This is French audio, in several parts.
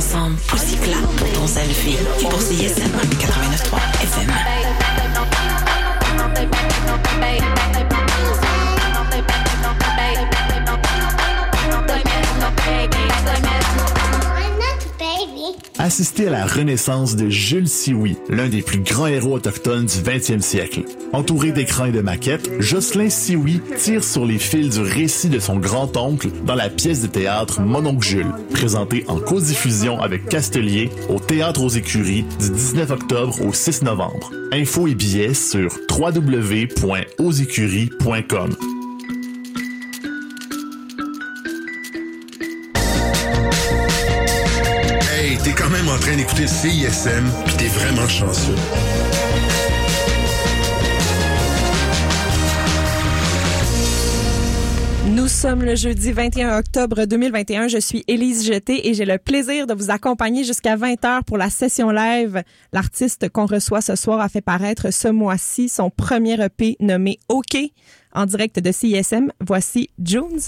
ensemble. Poussicla pour ton selfie. Pour CISM 89.3 FM. Assister à la renaissance de Jules Sioui, l'un des plus grands héros autochtones du 20e siècle. Entouré d'écrans et de maquettes, Jocelyn Sioui tire sur les fils du récit de son grand-oncle dans la pièce de théâtre Mon oncle Jules, présentée en codiffusion avec Castelier au Théâtre aux Écuries du 19 octobre au 6 novembre. Infos et billets sur www.ausécuries.com. t'es quand même en train d'écouter CISM, pis t'es vraiment chanceux. Nous sommes le jeudi 21 octobre 2021. Je suis Élise Jeté et j'ai le plaisir de vous accompagner jusqu'à 20h pour la session live. L'artiste qu'on reçoit ce soir a fait paraître ce mois-ci son premier EP nommé OK en direct de CISM. Voici Jones.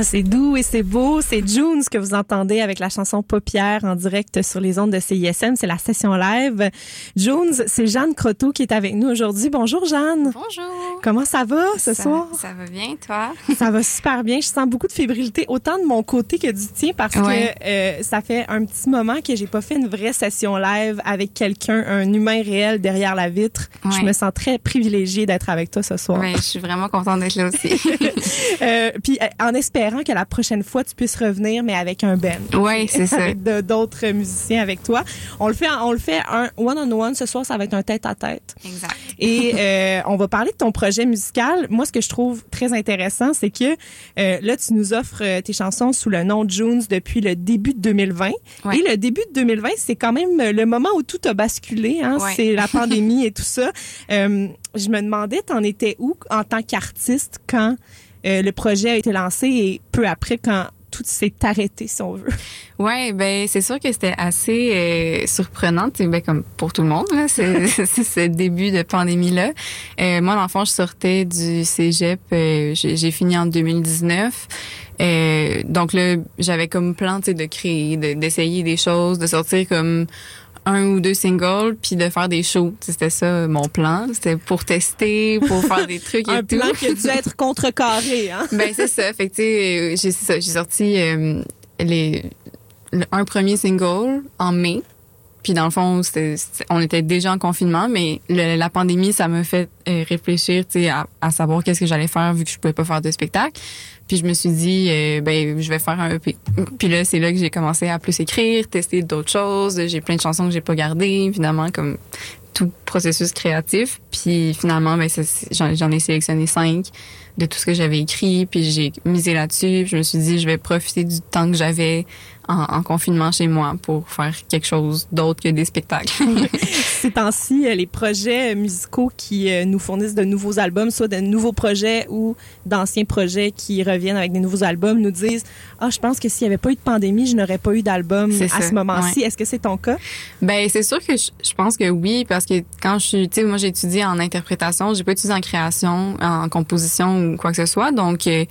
Ah, c'est doux et c'est beau. C'est June ce que vous entendez avec la chanson Paupière en direct sur les ondes de CISM. C'est la session live. June, c'est Jeanne Croteau qui est avec nous aujourd'hui. Bonjour Jeanne. Bonjour. Comment ça va ce ça, soir? Ça va bien, toi? Ça va super bien. Je sens beaucoup de fébrilité, autant de mon côté que du tien, parce Ouais. que euh, ça fait un petit moment que j'ai pas fait une vraie session live avec quelqu'un, un humain réel derrière la vitre. Ouais. Je me sens très privilégiée d'être avec toi ce soir. Oui, je suis vraiment contente d'être là aussi. Euh, puis euh, en espérant que la prochaine fois, tu puisses revenir, mais avec un band. Ouais, c'est ça. avec d'autres musiciens avec toi. On le fait, on le fait un one-on-one. Ce soir, ça va être un tête-à-tête. Exact. Et euh, on va parler de ton projet musical. Moi, ce que je trouve très intéressant, c'est que euh, là, tu nous offres euh, tes chansons sous le nom de Junes depuis le début de 2020. Ouais. Et le début de 2020, c'est quand même le moment où tout a basculé. Hein? Ouais. C'est la pandémie et tout ça. Euh, je me demandais, t'en étais où en tant qu'artiste quand euh, le projet a été lancé et peu après quand tout s'est arrêté, si on veut. Ben c'est sûr que c'était assez euh, surprenant, ben, comme pour tout le monde là, c'est ce début de pandémie là. Euh, moi, dans le fond, je sortais du cégep, euh, j'ai fini en 2019. Euh, donc là, j'avais comme plan, de créer, de- d'essayer des choses, de sortir comme un ou deux singles, puis de faire des shows. C'était ça mon plan. C'était pour tester, pour faire des trucs et un tout. plan qui a dû être contrecarré. Hein? Ben c'est ça. Fait que tu sais, euh, j'ai sorti euh, les le- un premier single en mai. Puis dans le fond, on était déjà en confinement, mais le- la pandémie, ça m'a fait euh, réfléchir, tu sais, à, à savoir qu'est-ce que j'allais faire vu que je pouvais pas faire de spectacle. Puis je me suis dit, euh, ben je vais faire un EP. Puis là, c'est là que j'ai commencé à plus écrire, tester d'autres choses. J'ai plein de chansons que j'ai pas gardées, évidemment, comme tout processus créatif. Puis finalement, ben j'en ai sélectionné cinq de tout ce que j'avais écrit, puis j'ai misé là-dessus. Je me suis dit, je vais profiter du temps que j'avais en, en confinement chez moi pour faire quelque chose d'autre que des spectacles. Ces temps-ci, euh, les projets musicaux qui euh, nous fournissent de nouveaux albums, soit de nouveaux projets ou d'anciens projets qui reviennent avec des nouveaux albums, nous disent Ah, je pense que s'il n'y avait pas eu de pandémie, je n'aurais pas eu d'album à ça, ce moment-ci. Est-ce que c'est ton cas? Ben c'est sûr que je, je pense que oui parce que quand je suis tu sais moi j'ai étudié en interprétation, j'ai pas étudié en création, en composition ou quoi que ce soit donc euh,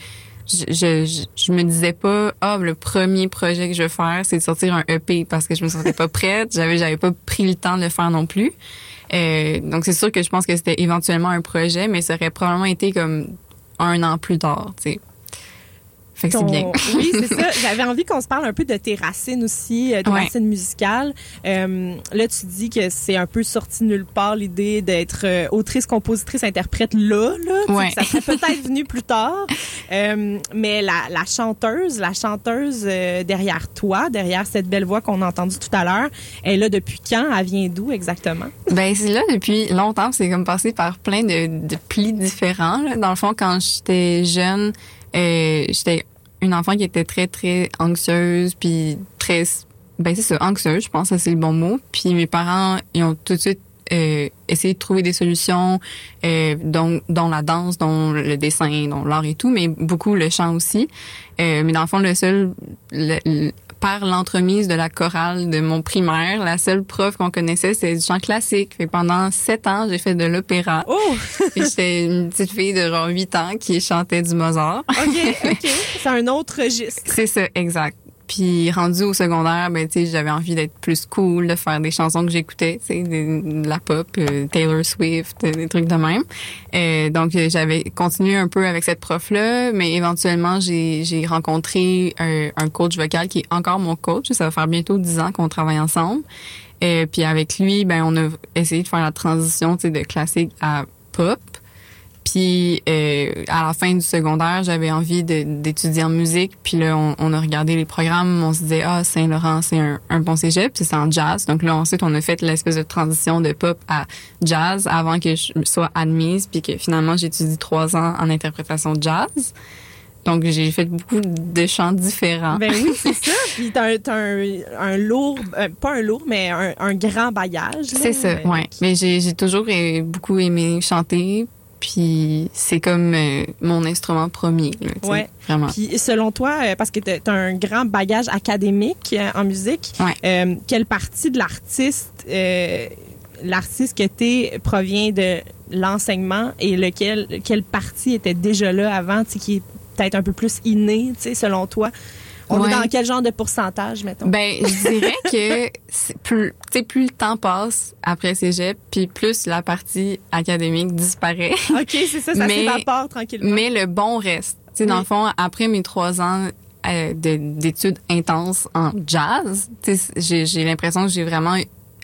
je, je, je, me disais pas ah le premier projet que je vais faire c'est de sortir un EP parce que je me sentais pas prête, j'avais j'avais pas pris le temps de le faire non plus. Euh, donc c'est sûr que je pense que c'était éventuellement un projet mais ça aurait probablement été comme un an plus tard, tu sais. Fait que c'est bien. Oui, c'est ça. J'avais envie qu'on se parle un peu de tes racines aussi, euh, tes Ouais. racines musicales. Euh, là, tu dis que c'est un peu sorti de nulle part l'idée d'être euh, autrice, compositrice, interprète là. là Ouais. Ça serait peut-être venu plus tard. Euh, mais la, la chanteuse, la chanteuse derrière toi, derrière cette belle voix qu'on a entendue tout à l'heure, elle est là depuis quand? Elle vient d'où exactement? Ben c'est là depuis longtemps, c'est comme passé par plein de, de plis différents. là. Dans le fond, quand j'étais jeune, euh, j'étais une enfant qui était très très anxieuse, puis très ben c'est ça anxieuse, je pense que c'est le bon mot. Puis mes parents ils ont tout de suite euh, essayé de trouver des solutions, euh, dont, dont la danse, dont le dessin, dont l'art et tout, mais beaucoup le chant aussi. Euh, mais dans le fond, le seul le- le- par l'entremise de la chorale de mon primaire, la seule prof qu'on connaissait, c'était du chant classique. Que pendant sept ans, j'ai fait de l'opéra. Oh! Puis J'étais une petite fille de genre 8 ans qui chantait du Mozart. OK, OK. C'est un autre registre. C'est ça, exact. Puis rendu au secondaire, ben tu sais, j'avais envie d'être plus cool, de faire des chansons que j'écoutais, tu sais, de, la pop, euh, Taylor Swift, euh, des trucs de même. Euh, donc euh, j'avais continué un peu avec cette prof là, mais éventuellement j'ai j'ai rencontré un, coach vocal qui est encore mon coach. Ça va faire bientôt 10 ans qu'on travaille ensemble. Euh, puis avec lui, ben on a essayé de faire la transition, tu sais, de classique à pop. Puis euh, à la fin du secondaire, j'avais envie d'étudier en musique. Puis là, on, on a regardé les programmes. On se disait, ah, Saint-Laurent, c'est un, un bon cégep. Puis c'est en jazz. Donc là, ensuite, on a fait l'espèce de transition de pop à jazz avant que je sois admise. Puis que finalement, j'étudie trois ans en interprétation de jazz. Donc j'ai fait beaucoup de chants différents. Ben oui, c'est ça. Puis t'as un, un, un lourd, euh, pas un lourd, mais un, un grand bagage. C'est ça, ouais. Mais j'ai j'ai toujours beaucoup aimé chanter. Puis c'est comme euh, mon instrument premier, là, Ouais. vraiment. Puis selon toi, euh, parce que tu as un grand bagage académique euh, en musique, Ouais. quelle partie de l'artiste, l'artiste que tu es provient de l'enseignement et lequel, quelle partie était déjà là avant, qui est peut-être un peu plus inné, tu sais, selon toi? On Ouais. est dans quel genre de pourcentage, mettons? Ben, je dirais que plus, plus le temps passe après cégep, puis plus la partie académique disparaît. OK, c'est ça, ça mais- s'évapore tranquillement. Mais le bon reste. Tu sais, dans le fond, après mes trois ans euh, de- d'études intenses en jazz, j'ai l'impression que j'ai vraiment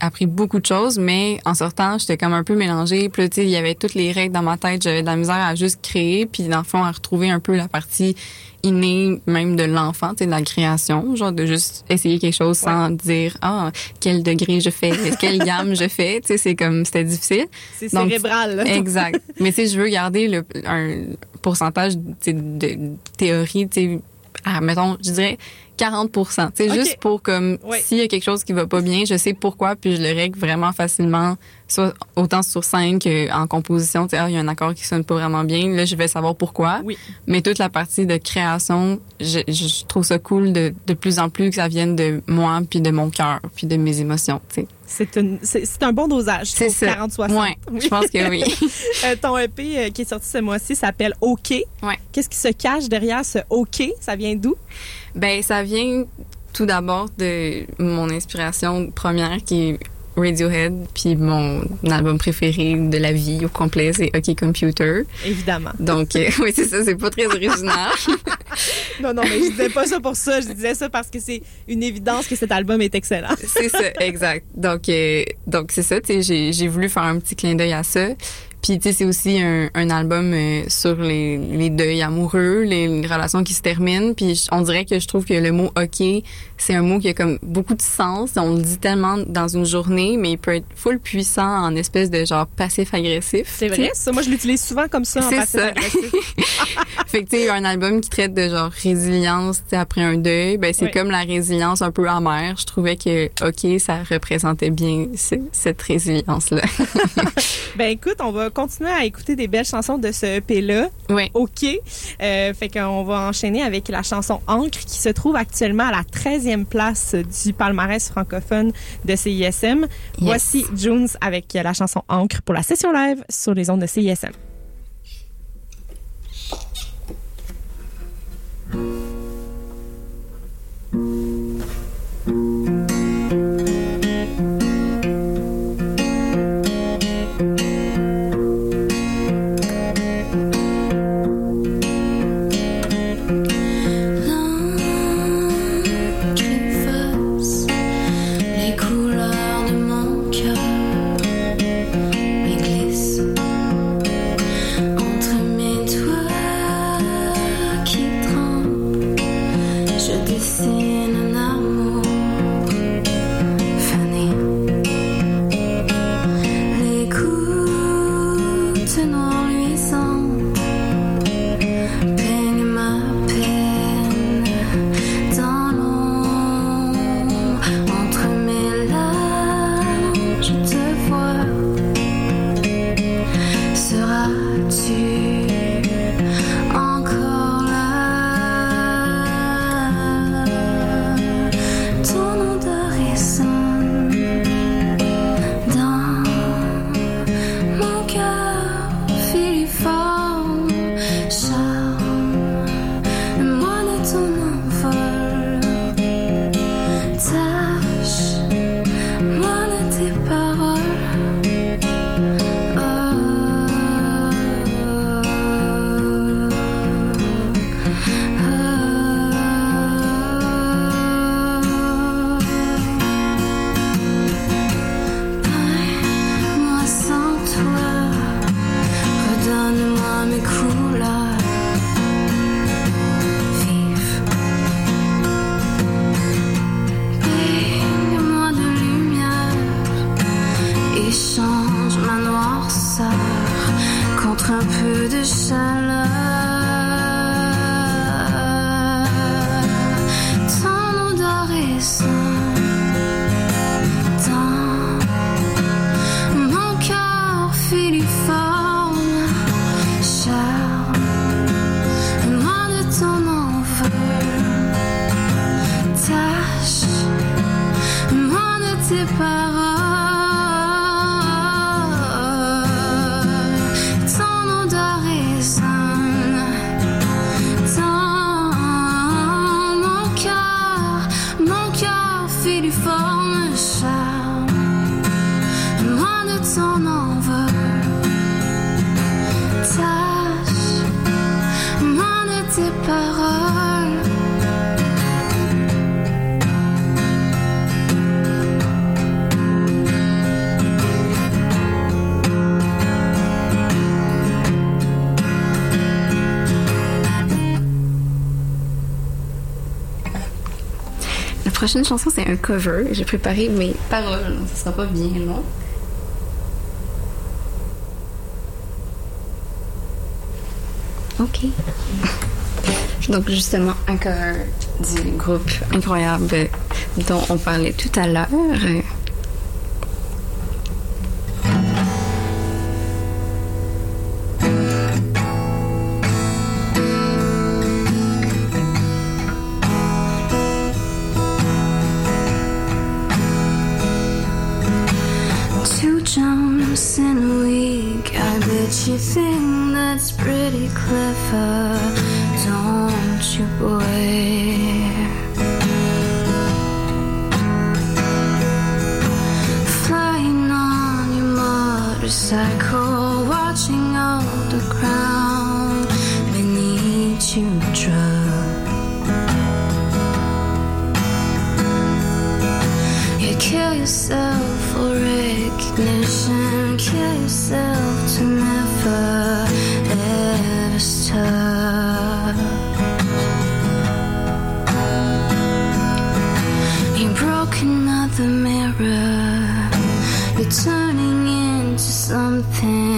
appris beaucoup de choses, mais en sortant, j'étais comme un peu mélangée. Puis tu sais, il y avait toutes les règles dans ma tête. J'avais de la misère à juste créer, puis dans le fond, à retrouver un peu la partie innée même de l'enfant, tu sais, de la création, genre de juste essayer quelque chose sans dire ah quel degré je fais, quelle gamme je fais, tu sais, c'est comme c'était difficile. C'est cérébral. là. Exact. Mais tu sais, je veux garder le, un pourcentage de théorie, tu sais, à, mettons, je dirais 40 tu sais, Ok. juste pour comme, Ouais. s'il y a quelque chose qui va pas bien, je sais pourquoi, puis je le règle vraiment facilement, soit autant sur scène qu'en composition, tu sais, ah, il y a un accord qui sonne pas vraiment bien, là, je vais savoir pourquoi. Oui. Mais toute la partie de création, je, je trouve ça cool de, de plus en plus que ça vienne de moi, puis de mon cœur, puis de mes émotions, tu sais. C'est une- c'est c'est un bon dosage. C'est ça. 40-60. Ouais, je pense que oui. Euh, ton EP euh, qui est sorti ce mois-ci s'appelle OK. Ouais. Qu'est-ce qui se cache derrière ce OK? Ça vient d'où? Ben, ça vient tout d'abord de mon inspiration première qui est Radiohead, puis mon album préféré de la vie au complet, c'est OK Computer. Évidemment. Donc, euh, oui, c'est ça, c'est pas très original. Non, non, mais je disais pas ça pour ça. Je disais ça parce que c'est une évidence que cet album est excellent. c'est ça, exact. Donc, euh, donc c'est ça, tu sais, j'ai, voulu faire un petit clin d'œil à ça. Puis, tu sais, c'est aussi un, un album euh, sur les, les deuils amoureux, les, les relations qui se terminent. Puis, on dirait que je trouve que le mot « OK », c'est un mot qui a comme beaucoup de sens. On le dit tellement dans une journée, mais il peut être full puissant en espèce de genre passif-agressif. C'est vrai, ça. Moi, je l'utilise souvent comme ça en C'est passif ça. agressif. Fait que, tu sais, un album qui traite de genre résilience, après un deuil, ben, c'est comme la résilience un peu amère. Je trouvais que, OK, ça représentait bien ce- cette résilience-là. Ben écoute, on va continuer à écouter des belles chansons de ce EP-là. ouais. OK. Euh, fait qu'on va enchaîner avec la chanson Encre qui se trouve actuellement à la 13e place du palmarès francophone de CISM. Voici Jones avec la chanson Encre pour la session live sur les ondes de CISM. prochaine chanson, c'est un cover. J'ai préparé mes paroles, donc ça sera pas bien, non? Ok. Donc justement, un cover du groupe incroyable dont on parlait tout à l'heure, turning into something.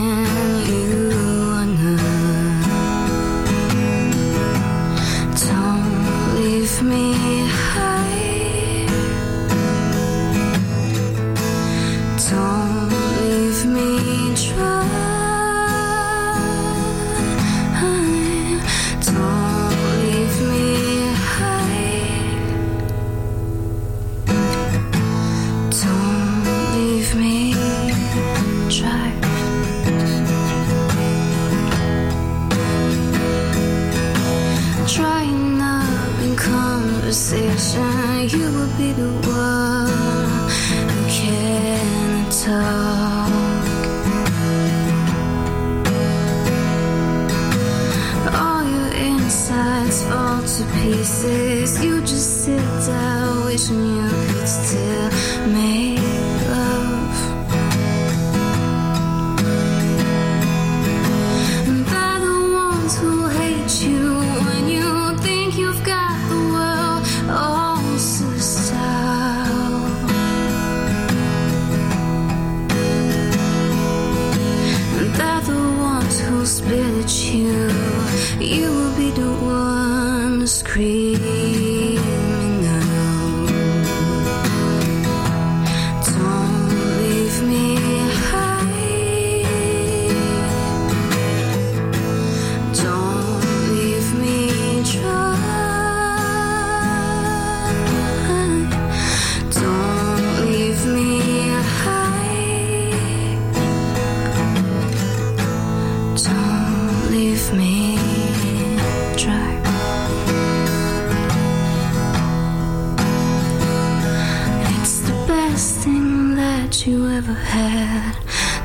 ever had,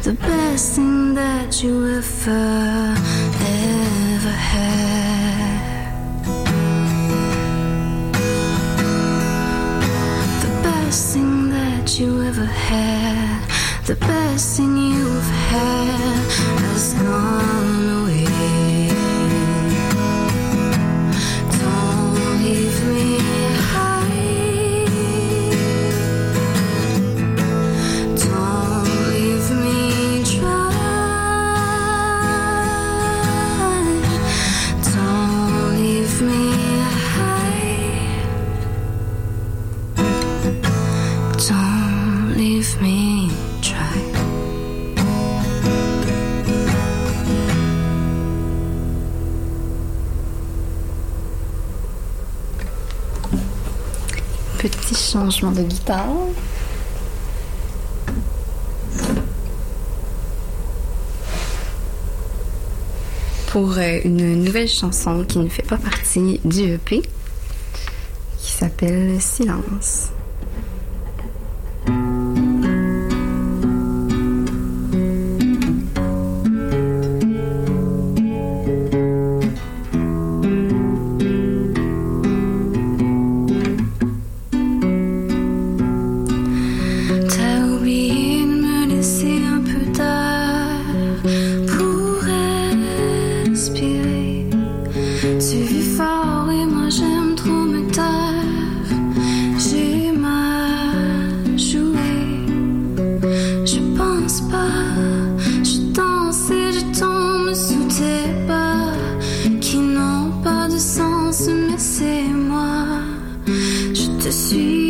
the best thing that you ever, ever had. The best thing that you ever had, the best thing you've had, has gone. de guitare. Pour euh, une nouvelle chanson qui ne fait pas partie du EP, qui s'appelle Silence. suis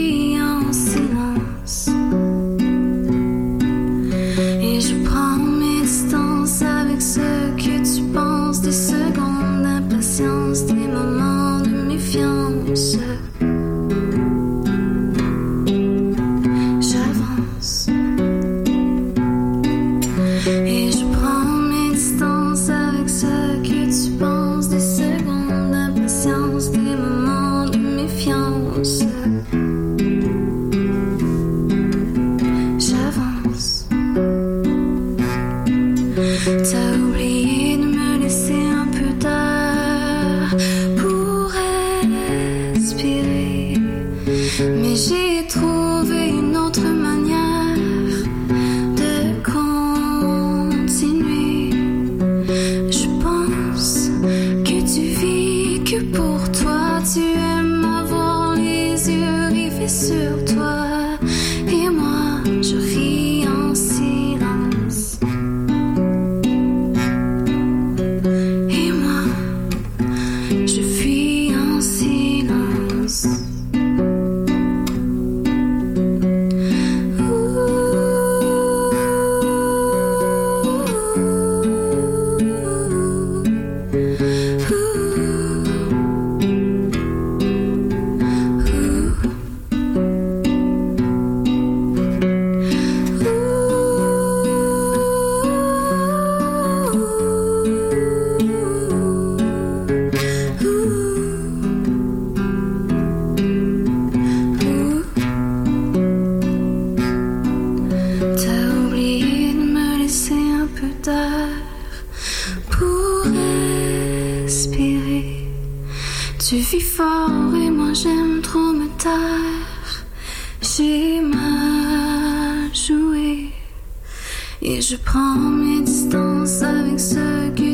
je prends mes distances avec ceux qui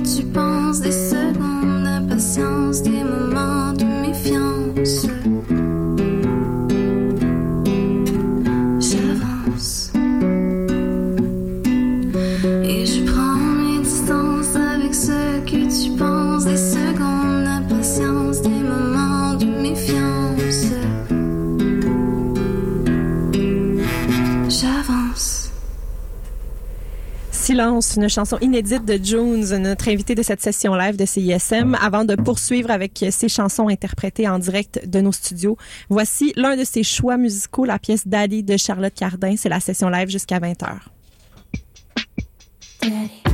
Une chanson inédite de Jones, notre invité de cette session live de CISM. Avant de poursuivre avec ses chansons interprétées en direct de nos studios, voici l'un de ses choix musicaux, la pièce Daddy de Charlotte Cardin. C'est la session live jusqu'à 20h. Daddy.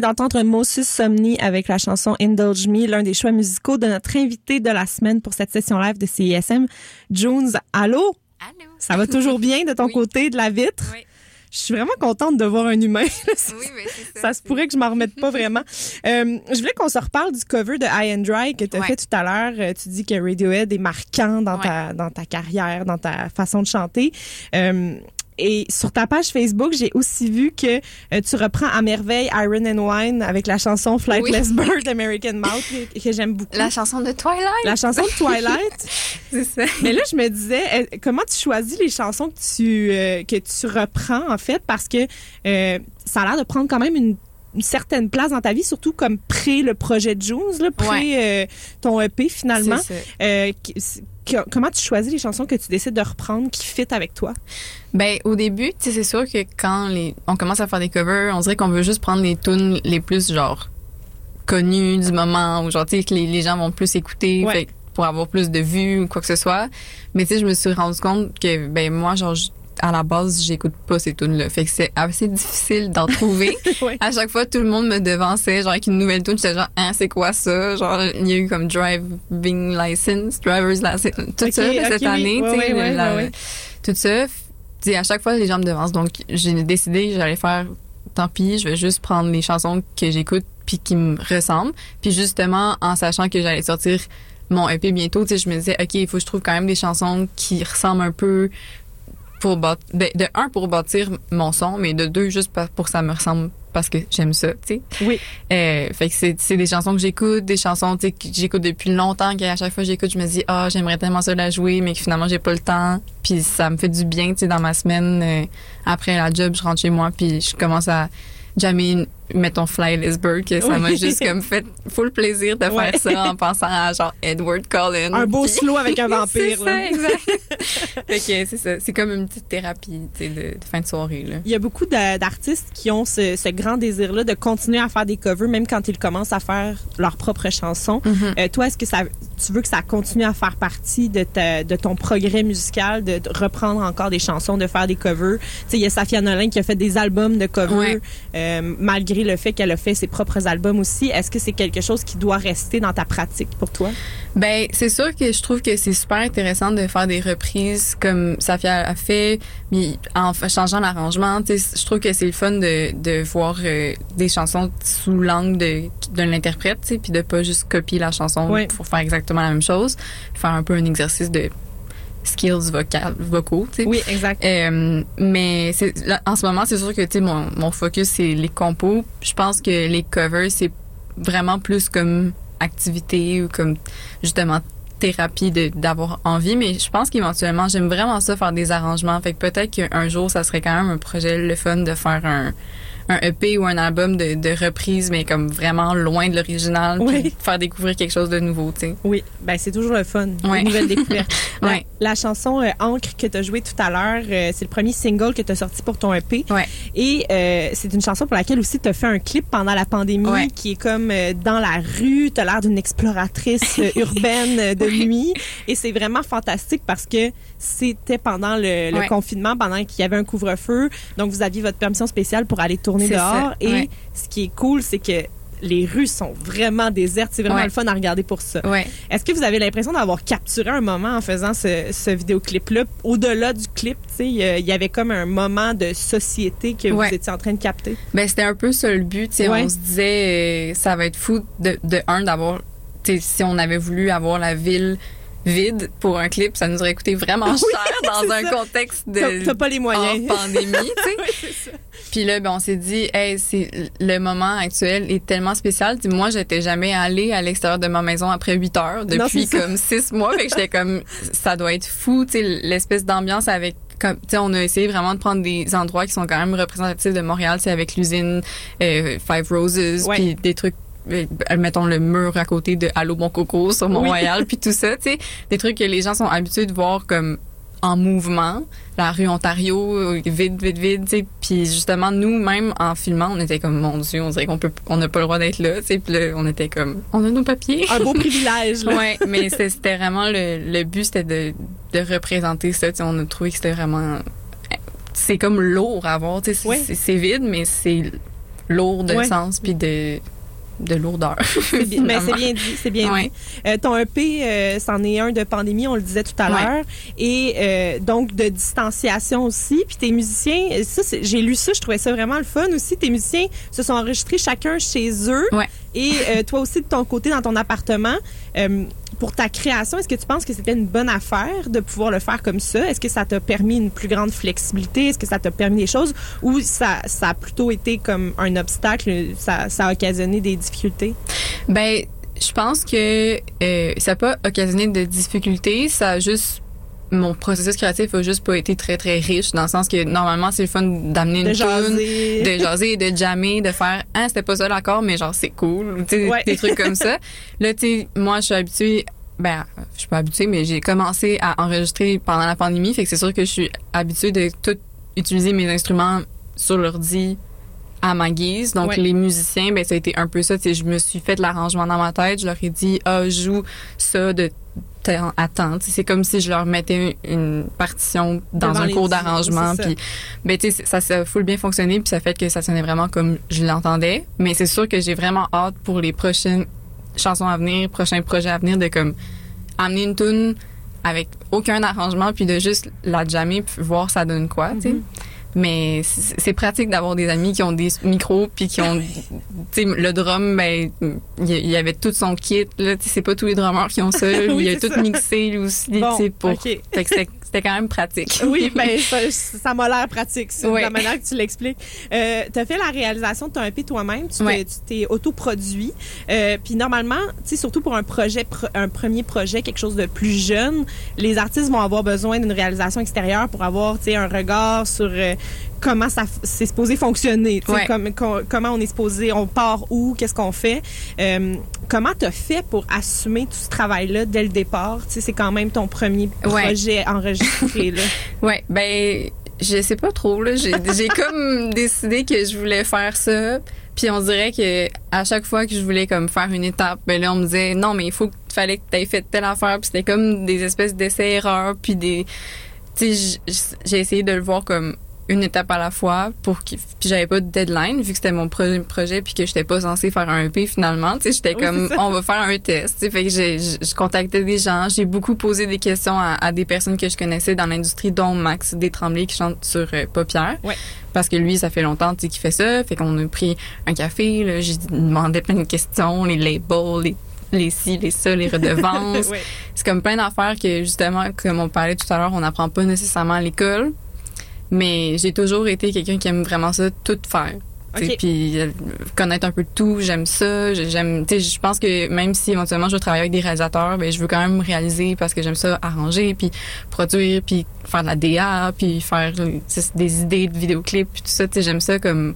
Venez d'entendre Moses Somni avec la chanson Indulge Me, l'un des choix musicaux de notre invité de la semaine pour cette session live de CISM, Jones. Allô? Allô? Ça va toujours bien de ton Oui. côté de la vitre? Oui. Je suis vraiment contente de voir un humain. Oui, mais c'est ça. Ça se pourrait que je m'en remette pas vraiment. Euh, je voulais qu'on se reparle du cover de High and Dry que tu as Ouais. fait tout à l'heure. Euh, Tu dis que Radiohead est marquant dans, ta, dans ta carrière, dans ta façon de chanter. Euh, et sur ta page Facebook, j'ai aussi vu que euh, tu reprends à merveille Iron and Wine avec la chanson Flightless Oui. Bird American Mouth que, que j'aime beaucoup. La chanson de Twilight. La chanson de Twilight. C'est ça. Mais là, je me disais, euh, comment tu choisis les chansons que tu, euh, que tu reprends, en fait, parce que ça a l'air de prendre quand même une, une certaine place dans ta vie, surtout comme pré le projet de Jones, là, pré euh, ton EP, finalement. Euh, comment tu choisis les chansons que tu décides de reprendre qui fit avec toi? Ben au début, tu sais, c'est sûr que quand les on commence à faire des covers, on dirait qu'on veut juste prendre les tunes les plus genre connues du moment ou genre tu sais que les, les gens vont plus écouter Ouais. fait que pour avoir plus de vues ou quoi que ce soit. Mais tu sais, je me suis rendu compte que ben moi genre je- à la base, j'écoute pas ces tunes là. Fait que c'est assez difficile d'en trouver. À chaque fois, tout le monde me devançait genre avec une nouvelle tune, j'étais genre hein, c'est quoi ça? Genre il y a eu comme driving license, driver's license, tout ça cette année, tu la- tout ça. Tu sais, à chaque fois, les gens me devancent. Donc, j'ai décidé que j'allais faire, tant pis, je vais juste prendre les chansons que j'écoute puis qui me ressemblent. Puis justement, en sachant que j'allais sortir mon EP bientôt, tu sais, je me disais, OK, il faut que je trouve quand même des chansons qui ressemblent un peu pour ben, de un, pour bâtir mon son, mais de deux, juste pour que ça me ressemble parce que j'aime ça, tu sais. Oui. Euh, fait que c'est, c'est des chansons que j'écoute, des chansons tu sais, que j'écoute depuis longtemps, qu'à chaque fois que j'écoute, je me dis ah j'aimerais tellement ça la jouer, mais que finalement j'ai pas le temps. Puis ça me fait du bien, tu sais, dans ma semaine euh, après la job, je rentre chez moi, puis je commence à jammer, mettons Fly Lisburg, que ça m'a juste comme fait full plaisir de Ouais. faire ça en pensant à genre Edward Cullen. Un beau slow avec un c'est vampire. ça, là. exact. fait que c'est ça, c'est comme une petite thérapie, tu sais, de, de fin de soirée là. Il y a beaucoup d'a- d'artistes qui ont ce, ce grand désir-là de continuer à faire des covers, même quand ils commencent à faire leurs propres chansons. Mhm. Euh, toi, est-ce que ça, tu veux que ça continue à faire partie de, ta- de ton progrès musical, de, de reprendre encore des chansons, de faire des covers? Tu sais, il y a Safia Nolin qui a fait des albums de covers, Ouais. euh, malgré le fait qu'elle a fait ses propres albums aussi. Est-ce que c'est quelque chose qui doit rester dans ta pratique pour toi? Ben, c'est sûr que je trouve que c'est super intéressant de faire des reprises comme Safia a fait, mais en changeant l'arrangement. Je trouve que c'est le fun de, de voir euh, des chansons sous l'angle de, de l'interprète, puis de pas juste copier la chanson pour faire exactement la même chose. Faire un peu un exercice de skills vocal, vocaux, tu sais. Oui, exact. Euh, mais c'est, là, en ce moment, c'est sûr que tu sais, mon, mon focus, c'est les compos. Je pense que les covers, c'est vraiment plus comme activité ou comme justement thérapie d'avoir envie mais je pense qu'éventuellement j'aime vraiment ça faire des arrangements fait que peut-être qu'un jour ça serait quand même un projet le fun de faire un un EP ou un album de, de reprise, mais comme vraiment loin de l'original, Oui. faire découvrir quelque chose de nouveau, tu sais. Oui, ben c'est toujours le fun. Ouais. Une nouvelle découverte. La, Ouais. la chanson euh, Encre que tu as jouée tout à l'heure, euh, c'est le premier single que tu as sorti pour ton EP. Ouais. Et euh, c'est une chanson pour laquelle aussi tu as fait un clip pendant la pandémie qui est comme euh, dans la rue, tu as l'air d'une exploratrice urbaine de nuit et c'est vraiment fantastique parce que c'était pendant le, le Ouais. confinement, pendant qu'il y avait un couvre-feu. Donc vous aviez votre permission spéciale pour aller tourner dehors ça, et ouais. ce qui est cool, c'est que les rues sont vraiment désertes. C'est vraiment Ouais. le fun à regarder pour ça. Ouais. Est-ce que vous avez l'impression d'avoir capturé un moment en faisant ce, ce vidéoclip-là? Au-delà du clip, tu sais, il y avait comme un moment de société que Ouais. vous étiez en train de capter? Ben c'était un peu ça le but, tu sais, Ouais. on se disait euh, ça va être fou de de un d'avoir tu sais si on avait voulu avoir la ville vide pour un clip, ça nous aurait coûté vraiment Oui, cher dans un ça. contexte de T'as pas les moyens. hors pandémie, tu sais. Puis là, ben, on s'est dit, hey, c'est le moment actuel est tellement spécial. Sais, moi, j'étais jamais allée à l'extérieur de ma maison après 8 heures depuis comme six mois. Fait que j'étais comme, ça doit être fou, tu sais, l'espèce d'ambiance avec comme on a essayé vraiment de prendre des endroits qui sont quand même représentatifs de Montréal c'est avec l'usine euh, Five Roses puis des trucs mettons le mur à côté de Allô Bon Coco sur Mont-Royal puis tout ça tu sais des trucs que les gens sont habitués de voir comme en mouvement la rue Ontario vide vide vide tu sais puis justement nous même en filmant on était comme mon dieu on dirait qu'on peut on n'a pas le droit d'être là tu sais puis là on était comme on a nos papiers Un beau privilège, là. Ouais, mais c'était vraiment le, le but, c'était de, de représenter ça. Tu sais, on a trouvé que c'était vraiment. C'est comme lourd à voir. tu sais, C'est vide, mais c'est lourd de sens puis de, de lourdeur. C'est bien- mais c'est finalement. bien dit, c'est bien Ouais. dit. Euh, ton EP, euh, c'en est un de pandémie, on le disait tout à Ouais. l'heure, et euh, donc de distanciation aussi. Puis tes musiciens, ça, j'ai lu ça, je trouvais ça vraiment le fun aussi. Tes musiciens se sont enregistrés chacun chez eux, Ouais. Et euh, toi aussi de ton côté dans ton appartement. Euh, pour ta création, est-ce que tu penses que c'était une bonne affaire de pouvoir le faire comme ça? Est-ce que ça t'a permis une plus grande flexibilité? Est-ce que ça t'a permis des choses? Ou ça, ça a plutôt été comme un obstacle? Ça, ça a occasionné des difficultés? Ben, je pense que euh, ça n'a pas occasionné de difficultés. Ça a juste. Mon processus créatif a juste pas été très, très riche, dans le sens que normalement, c'est le fun d'amener une tune, de jaser, de jammer, de faire ah c'était pas ça l'accord mais genre c'est cool, Ouais. des trucs comme ça. Là tu sais moi je suis habituée ben je suis pas habituée mais j'ai commencé à enregistrer pendant la pandémie fait que c'est sûr que je suis habituée de tout utiliser mes instruments sur l'ordi à ma guise. Donc les musiciens ben ça a été un peu ça, je me suis fait l'arrangement dans ma tête, je leur ai dit ah joue ça de temps à temps. C'est comme si je leur mettais une partition dans Devant un cours d'arrangement. puis ben tu sais ça ça a full bien fonctionné. Puis ça fait que ça sonnait vraiment comme je l'entendais. Mais c'est sûr que j'ai vraiment hâte pour les prochaines chansons à venir prochains projets à venir de comme amener une tune avec aucun arrangement puis de juste la jammer puis voir ça donne quoi tu sais. Mm-hmm. Mais c'est pratique d'avoir des amis qui ont des micros puis qui ont tu sais le drum ben il y- avait tout son kit là c'est pas tous les drummers qui ont ça Oui, il a tout ça. mixé lui aussi Bon, tu sais pour ok. fait que c'était quand même pratique Oui, ben ça, ça m'a l'air pratique, de Ouais. la manière que tu l'expliques. Euh, tu as fait la réalisation de ton EP toi-même, tu t'es- autoproduit. Euh, Puis normalement, tu sais, surtout pour un projet, pr- un premier projet, quelque chose de plus jeune, les artistes vont avoir besoin d'une réalisation extérieure pour avoir, tu sais, un regard sur euh, comment ça c'est supposé fonctionner, tu sais, Ouais. comme- com- comment on est supposé, on part où, qu'est-ce qu'on fait. Euh, comment t'as fait pour assumer tout ce travail-là dès le départ? C'est quand même ton premier Ouais. projet enregistré, là. Ouais, ben je sais pas trop là, j'ai j'ai comme décidé que je voulais faire ça, puis on dirait que à chaque fois que je voulais comme faire une étape, ben là on me disait non mais il faut fallait que tu fait telle affaire, puis c'était comme des espèces d'essais erreurs puis des j'ai essayé de le voir comme une étape à la fois pour qu'il puis j'avais pas de deadline vu que c'était mon projet puis que j'étais pas censée faire un EP finalement tu sais j'étais Oui, comme on va faire un test tu sais fait que j'ai je contactais des gens j'ai beaucoup posé des questions à, à des personnes que je connaissais dans l'industrie dont Max Détremblay qui chante sur euh, Paupières Ouais. parce que lui ça fait longtemps tu sais qu'il fait ça fait qu'on a pris un café là j'ai demandé plein de questions les labels les les ci, les ça, les redevances. Ouais. C'est comme plein d'affaires que justement, comme on parlait tout à l'heure, on n'apprend pas nécessairement à l'école. Mais j'ai toujours été quelqu'un qui aime vraiment ça, tout faire. tu sais, Ok. Puis euh, connaître un peu de tout, j'aime ça. J'aime, tu sais, je pense que même si éventuellement je veux travailler avec des réalisateurs, ben je veux quand même réaliser parce que j'aime ça arranger, puis produire, puis faire de la DA, puis faire euh, des idées de vidéoclips, puis tout ça. Tu sais, j'aime ça comme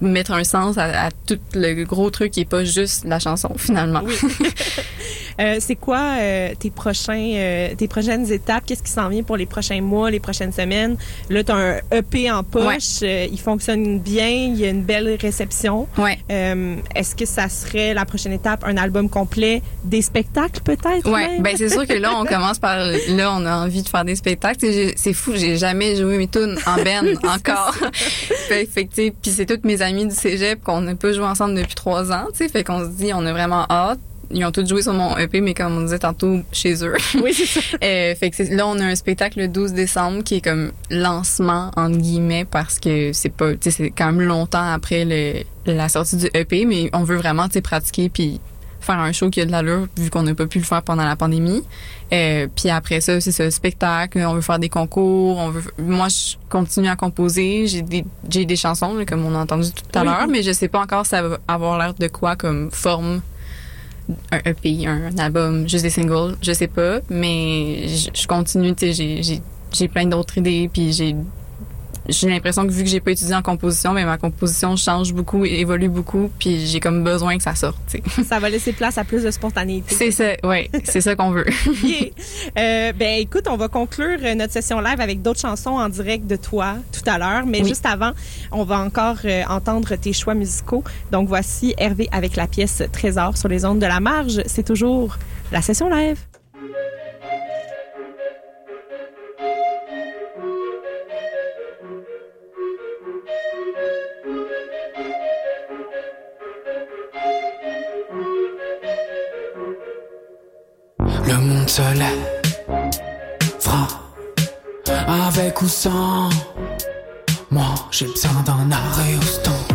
mettre un sens à, à tout le gros truc qui est pas juste la chanson finalement. c'est quoi euh, tes prochains euh, tes prochaines étapes? Qu'est-ce qui s'en vient pour les prochains mois, les prochaines semaines? Là, tu as un EP en poche, euh, il fonctionne bien, il y a une belle réception. Ouais. Euh, Est-ce que ça serait la prochaine étape, un album complet, des spectacles peut-être Ouais, ben c'est sûr que là on commence par là on a envie de faire des spectacles. C'est fou, j'ai jamais joué mes tunes en band encore. fait, fait puis c'est toutes mes amies du cégep qu'on n'a pas joué ensemble depuis trois ans. Tu sais, fait qu'on se dit on a vraiment hâte. Ils ont tous joué sur mon EP, mais comme on disait tantôt, chez eux. Oui, c'est ça. Euh, fait que là, on a un spectacle le 12 décembre qui est comme lancement, entre guillemets, parce que c'est pas, tu sais, c'est quand même longtemps après le, la sortie du EP, mais on veut vraiment, tu sais, pratiquer puis faire un show qui a de l'allure, vu qu'on n'a pas pu le faire pendant la pandémie. Euh, puis après ça, c'est ce spectacle, on veut faire des concours, on veut, moi, je continue à composer, j'ai des, j'ai des chansons, comme on a entendu tout à Oui. l'heure, mais je sais pas encore ça va avoir l'air de quoi comme forme un EP, un, un album, juste des singles, je sais pas, mais je, continue, tu sais, j'ai plein d'autres idées, puis j'ai, j'ai l'impression que vu que j'ai pas étudié en composition, mais ma composition change beaucoup, et évolue beaucoup, puis j'ai comme besoin que ça sorte. Ça va laisser place à plus de spontanéité. C'est ça, ouais, c'est ça qu'on veut. Yeah. Euh, ben écoute, on va conclure euh, notre session live avec d'autres chansons en direct de toi tout à l'heure, mais Oui. juste avant, on va encore euh, entendre tes choix musicaux. Donc voici Hervé avec la pièce Trésor sur les ondes de la marge. C'est toujours la session live. Le monde se lèvera avec ou sans. Moi, j'ai besoin d'un arrêt au stand.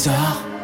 Trésor.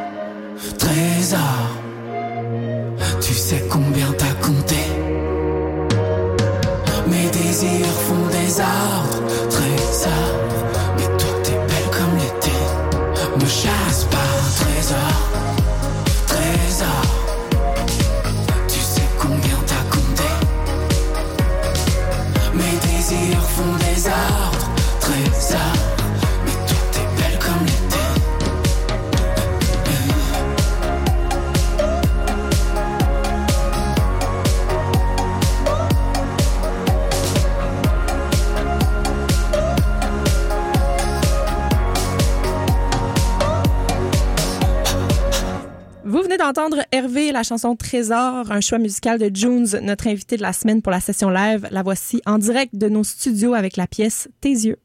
la chanson Trésor, un choix musical de Jones, notre invité de la semaine pour la session live. La voici en direct de nos studios avec la pièce Tes yeux.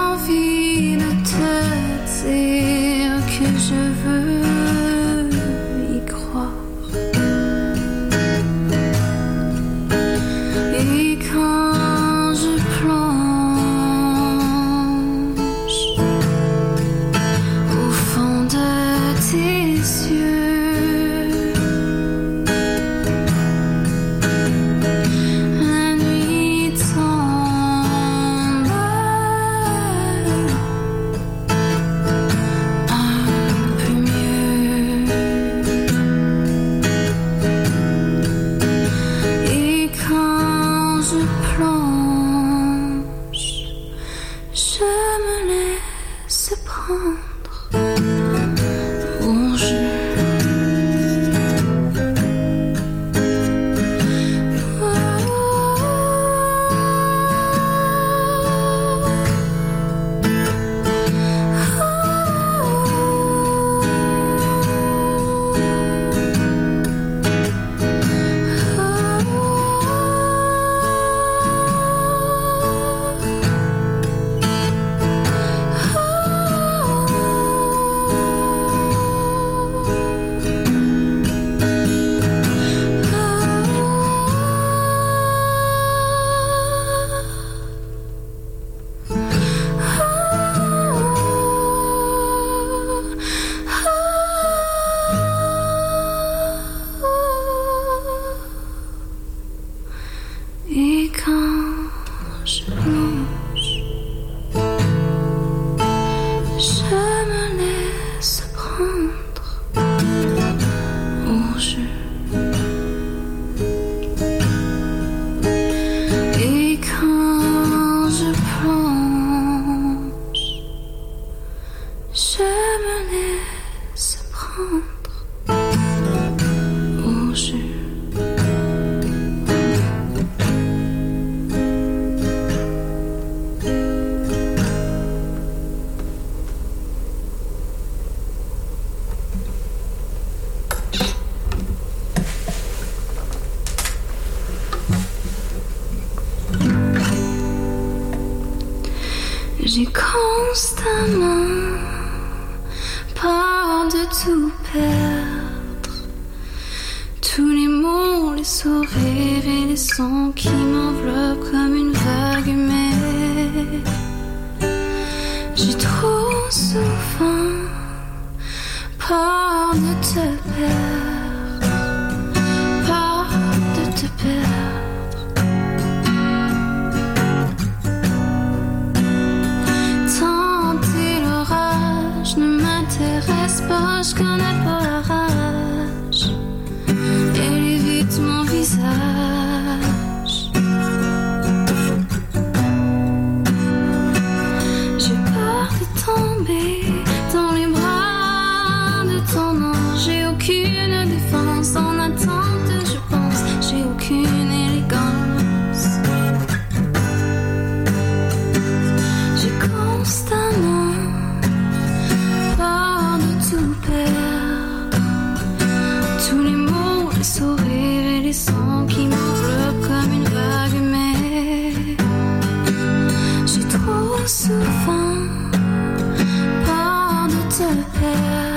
love you. repair.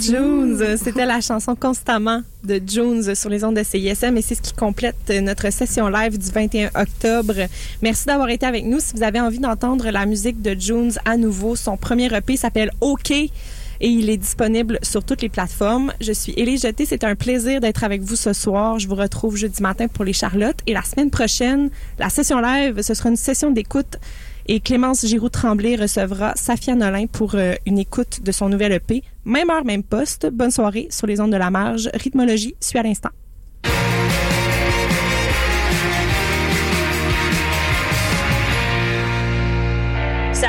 Jones. C'était la chanson Constamment de Jones sur les ondes de CISM et c'est ce qui complète notre session live du 21 octobre. Merci d'avoir été avec nous. Si vous avez envie d'entendre la musique de Jones à nouveau, son premier EP s'appelle OK et il est disponible sur toutes les plateformes. Je suis Élise Jeté. C'est un plaisir d'être avec vous ce soir. Je vous retrouve jeudi matin pour les Charlottes et la semaine prochaine, la session live, ce sera une session d'écoute et Clémence Giroux-Tremblay recevra Safia Nolin pour euh, une écoute de son nouvel EP. Même heure, même poste. Bonne soirée sur les ondes de la marge. Rythmologie suit à l'instant.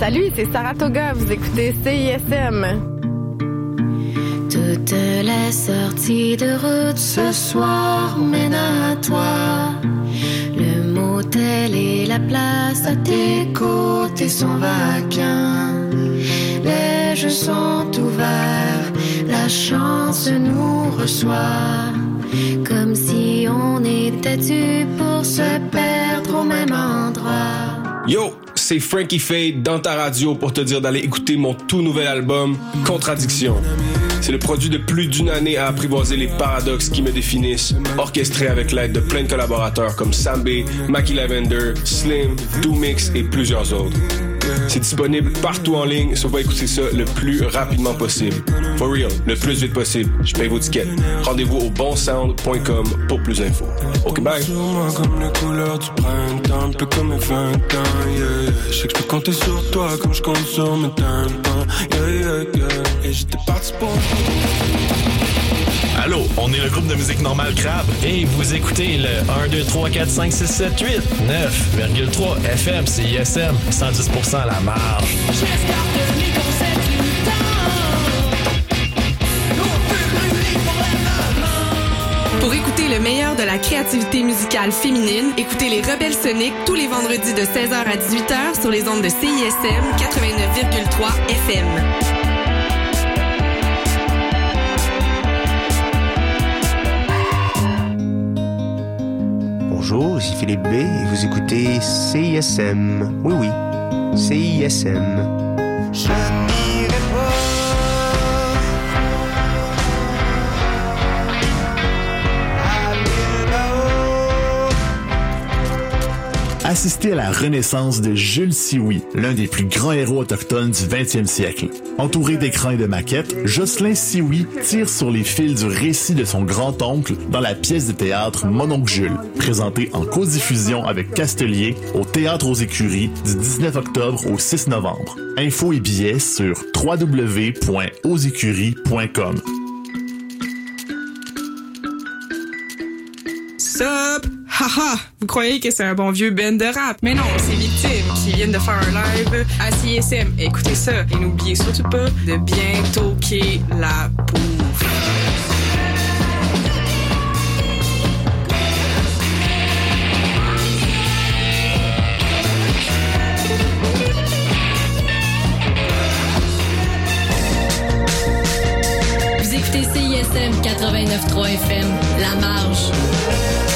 Salut, c'est Saratoga, vous écoutez CISM. Toutes les sorties de route ce soir mènent à toi. Le motel et la place à tes côtés sont vacants. Les jeux sont ouverts, la chance nous reçoit. Comme si on était dû pour se perdre au même endroit. Yo, c'est Frankie Fade dans ta radio pour te dire d'aller écouter mon tout nouvel album, Contradiction. C'est le produit de plus d'une année à apprivoiser les paradoxes qui me définissent, orchestré avec l'aide de plein de collaborateurs comme Sambé, Mackie Lavender, Slim, Doomix et plusieurs autres. C'est disponible partout en ligne, sauf à écouter ça le plus rapidement possible. For real, le plus vite possible. Je paye vos tickets. Rendez-vous au bonsound.com pour plus d'infos. Ok, bye. Sur-moi comme les couleurs du printemps, un peu comme mes 20 ans, yeah. Je sais que je peux compter sur toi comme je compte sur mes tympans, yeah, yeah, yeah. Et j'étais parti pour Allô, on est le groupe de musique normale Crabe. Et vous écoutez le 1, 2, 3, 4, 5, 6, 7, 8, 9,3 FM, CISM, 110% à la marge. Pour écouter le meilleur de la créativité musicale féminine, écoutez les Rebelles Soniques tous les vendredis de 16h à 18h sur les ondes de CISM 89,3 FM. Bonjour, ici Philippe B et vous écoutez CISM. Oui, oui, CISM. Assistez à la renaissance de Jules Sioui, l'un des plus grands héros autochtones du 20e siècle. Entouré d'écrans et de maquettes, Jocelyn Sioui tire sur les fils du récit de son grand-oncle dans la pièce de théâtre Mon Jules, présentée en codiffusion avec Castelier au Théâtre aux Écuries du 19 octobre au 6 novembre. Infos et billets sur www.ausécuries.com. Haha! Vous croyez que c'est un bon vieux band de rap? Mais non, c'est Victime qui viennent de faire un live à CSM. Écoutez ça et n'oubliez surtout pas de bien toquer la écoutez CISM 89.3 FM, La Marge.